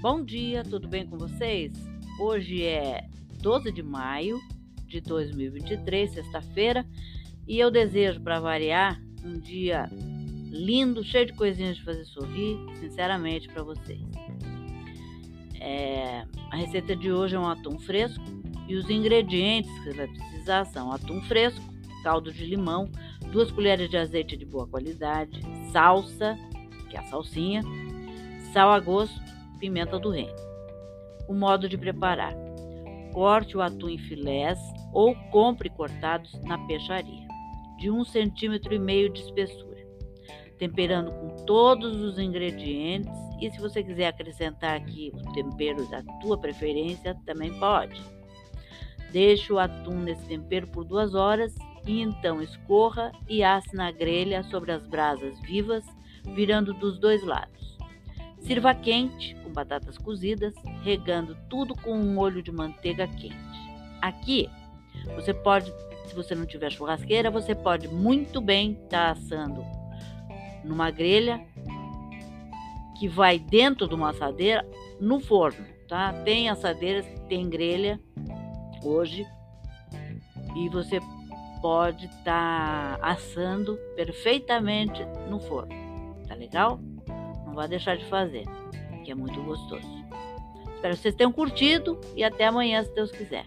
Bom dia, tudo bem com vocês? Hoje é 12 de maio de 2023, sexta-feira, e eu desejo, para variar, um dia lindo, cheio de coisinhas de fazer sorrir, sinceramente, para vocês. É, a receita de hoje é um atum fresco e os ingredientes que você vai precisar são atum fresco, caldo de limão, duas colheres de azeite de boa qualidade, salsa, que é a salsinha, sal a gosto pimenta do reino. O modo de preparar: corte o atum em filés ou compre cortados na peixaria, de um centímetro e meio de espessura, temperando com todos os ingredientes e se você quiser acrescentar aqui o tempero da tua preferência, também pode. Deixe o atum nesse tempero por duas horas e então escorra e asse na grelha sobre as brasas vivas, virando dos dois lados. Sirva quente, com batatas cozidas, regando tudo com um molho de manteiga quente. Aqui, você pode, se você não tiver churrasqueira, você pode muito bem estar tá assando numa grelha que vai dentro de uma assadeira no forno, tá? Tem assadeiras que tem grelha hoje e você pode estar tá assando perfeitamente no forno, tá legal? Não vai deixar de fazer, que é muito gostoso. Espero que vocês tenham curtido e até amanhã, se Deus quiser.